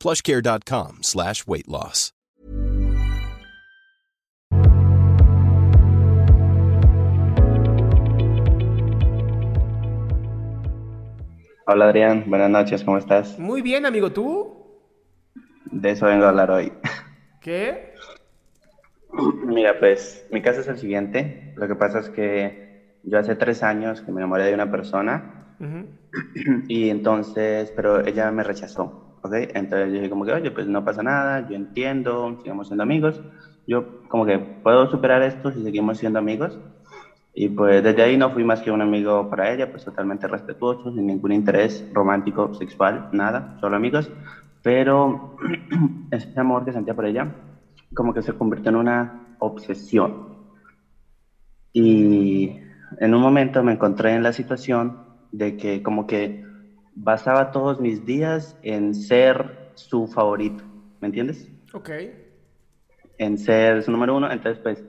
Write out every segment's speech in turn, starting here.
plushcare.com slash weight loss. Hola Adrián, buenas noches, ¿cómo estás? Muy bien, amigo, ¿tú? De eso vengo a hablar hoy. ¿Qué? Mira, pues mi caso es el siguiente. Lo que pasa es que yo hace tres años que me enamoré de una persona y entonces, pero ella me rechazó, ¿ok? Entonces yo dije como que, oye, pues no pasa nada, yo entiendo, sigamos siendo amigos. Yo como que puedo superar esto si seguimos siendo amigos. Y pues desde ahí no fui más que un amigo para ella, pues totalmente respetuoso, sin ningún interés romántico, sexual, nada, solo amigos. Pero ese amor que sentía por ella, como que se convirtió en una obsesión. Y en un momento me encontré en la situación de que como que basaba todos mis días en ser su favorito, ¿me entiendes? Ok. En ser su número uno, entonces pues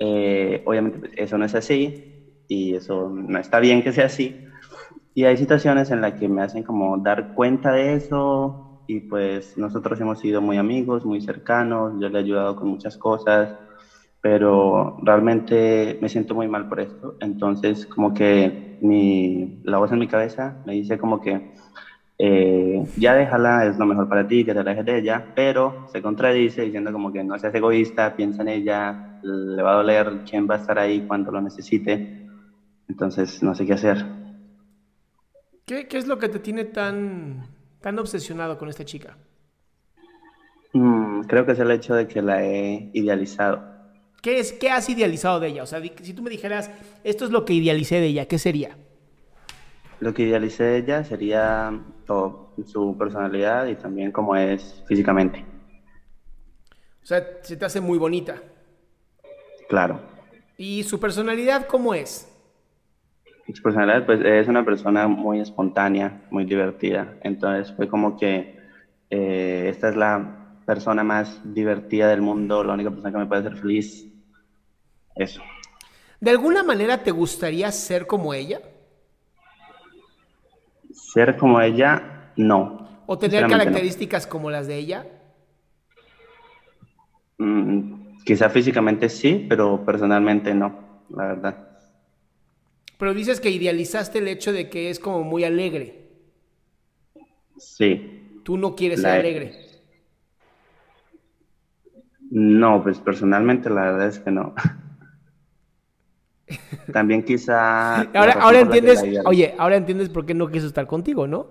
eh, obviamente pues, eso no es así y eso no está bien que sea así. Y hay situaciones en las que me hacen como dar cuenta de eso y pues nosotros hemos sido muy amigos, muy cercanos, yo le he ayudado con muchas cosas, pero realmente me siento muy mal por esto. Entonces como que mi, la voz en mi cabeza me dice como que eh, ya déjala, es lo mejor para ti, que te alejes de ella, pero se contradice diciendo como que no seas egoísta, piensa en ella, le va a doler quién va a estar ahí cuando lo necesite, entonces no sé qué hacer. ¿Qué, qué es lo que te tiene tan, tan obsesionado con esta chica? Mm, creo que es el hecho de que la he idealizado. ¿Qué, es, ¿Qué has idealizado de ella? O sea, si tú me dijeras, esto es lo que idealicé de ella, ¿qué sería? Lo que idealicé de ella sería todo, su personalidad y también cómo es físicamente, O sea, se te hace muy bonita. claro. ¿Y su personalidad cómo es? Su personalidad, pues es una persona muy espontánea, muy divertida. Entonces fue como que eh, esta es la persona más divertida del mundo, la única persona que me puede hacer feliz. Eso. ¿De alguna manera te gustaría ser como ella? Ser como ella, no. ¿O tener no. características como las de ella? Mm, quizá físicamente sí, pero personalmente no, la verdad. Pero dices que idealizaste el hecho de que es como muy alegre. Sí. Tú no quieres La- ser alegre. No, pues personalmente la verdad es que no. También quizá... Ahora, ahora entiendes, oye, ahora entiendes por qué no quiso estar contigo, ¿no?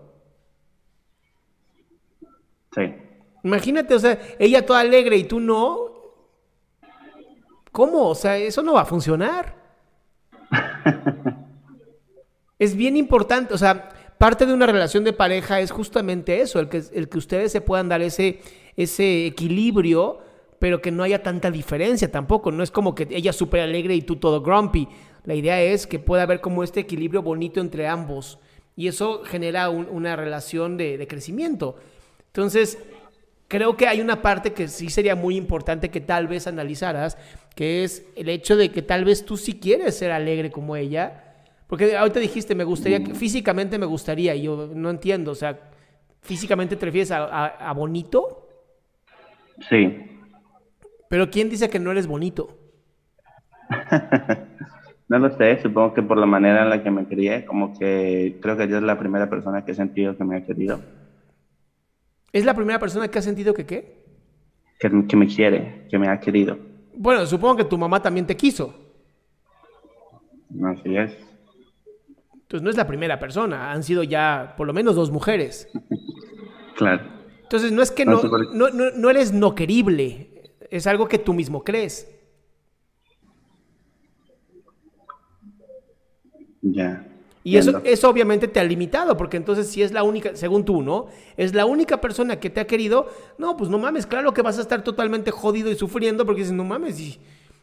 Sí. Imagínate, o sea, ella toda alegre y tú no. ¿Cómo? O sea, eso no va a funcionar. es bien importante, o sea, parte de una relación de pareja es justamente eso, el que, el que ustedes se puedan dar ese, ese equilibrio, pero que no haya tanta diferencia tampoco. No es como que ella súper alegre y tú todo grumpy. La idea es que pueda haber como este equilibrio bonito entre ambos. Y eso genera un- una relación de, de crecimiento. Entonces, creo que hay una parte que sí sería muy importante que tal vez analizaras, que es el hecho de que tal vez tú sí quieres ser alegre como ella. Porque ahorita dijiste, me gustaría, que- físicamente me gustaría, yo no entiendo, o sea, ¿físicamente te refieres a, a- a bonito? Sí. Pero ¿quién dice que no eres bonito? no lo sé, supongo que por la manera en la que me crié, como que creo que ella es la primera persona que he sentido que me ha querido. ¿Es la primera persona que ha sentido que qué? Que, que me quiere, que me ha querido. Bueno, supongo que tu mamá también te quiso. Así es. Entonces no es la primera persona, han sido ya por lo menos dos mujeres. Claro. Entonces no es que no, no, no, no eres no querible, es algo que tú mismo crees. Ya. Y eso, eso obviamente te ha limitado, porque entonces si es la única, según tú, ¿no? Es la única persona que te ha querido, no, pues no mames, claro que vas a estar totalmente jodido y sufriendo porque dices, no mames, y,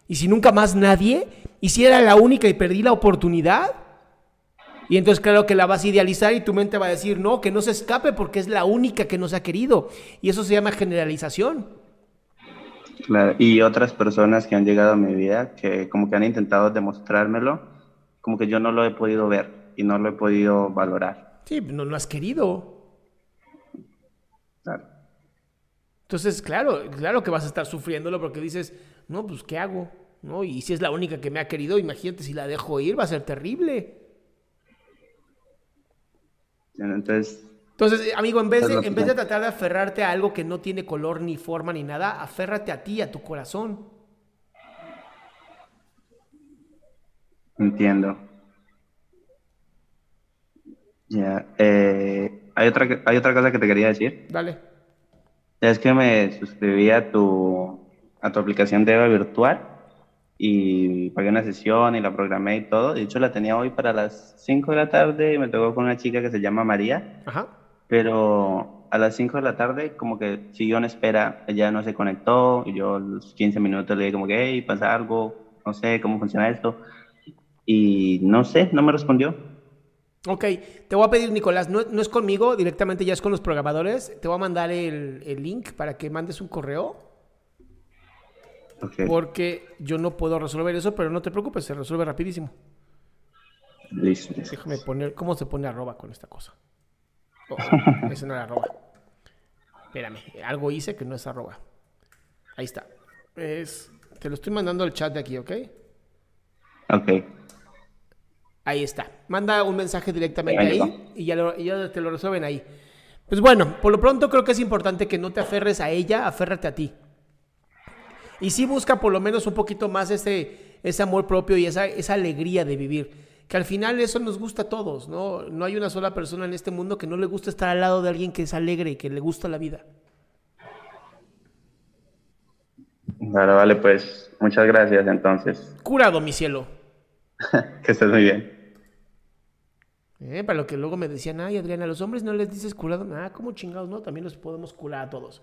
y si nunca más nadie, y si era la única y perdí la oportunidad, y entonces claro que la vas a idealizar y tu mente va a decir, no, que no se escape porque es la única que nos ha querido. Y eso se llama generalización. Claro, y otras personas que han llegado a mi vida que como que han intentado demostrármelo, como que yo no lo he podido ver y no lo he podido valorar. Sí, no lo has querido. Claro. Entonces, claro, claro que vas a estar sufriéndolo porque dices, no, pues, ¿qué hago? ¿No? Y si es la única que me ha querido, imagínate si la dejo ir, va a ser terrible. Entonces, entonces, amigo, en vez, de, en vez de tratar de aferrarte a algo que no tiene color ni forma ni nada, aférrate a ti, a tu corazón. Entiendo. Ya. Eh, hay, otra, hay otra cosa que te quería decir. Dale. Es que me suscribí a tu, a tu aplicación de Eva virtual y pagué una sesión y la programé y todo. De hecho, la tenía hoy para las 5 de la tarde y me tocó con una chica que se llama María. Ajá. Pero a las 5 de la tarde, como que siguió en espera, ella no se conectó y yo a los 15 minutos le dije como que, hey, pasa algo, no sé cómo funciona esto. Y no sé, no me respondió. Ok, te voy a pedir, Nicolás, no, es conmigo, directamente ya es con los programadores. Te voy a mandar el, link para que mandes un correo. Okay. Porque yo no puedo resolver eso, pero no te preocupes, se resuelve rapidísimo. Listo. Déjame poner, ¿cómo se pone arroba con esta cosa? Oh, ese no era arroba. Espérame, algo hice que no es arroba. Ahí está. Es, te lo estoy mandando al chat de aquí, ¿ok? Ok. Ahí está. Manda un mensaje directamente ahí y ya, ya, te lo resuelven ahí. Pues bueno, por lo pronto creo que es importante que no te aferres a ella, aférrate a ti. Y sí busca por lo menos un poquito más ese, ese amor propio y esa, esa alegría de vivir. Que al final eso nos gusta a todos, ¿no? No hay una sola persona en este mundo que no le gusta estar al lado de alguien que es alegre y que le gusta la vida. Vale, vale, pues muchas gracias entonces. Curado, mi cielo. que estés muy bien. Eh, para lo que luego me decían, ay Adriana, a los hombres no les dices curado. Ah, ¿cómo chingados? No, también los podemos curar a todos.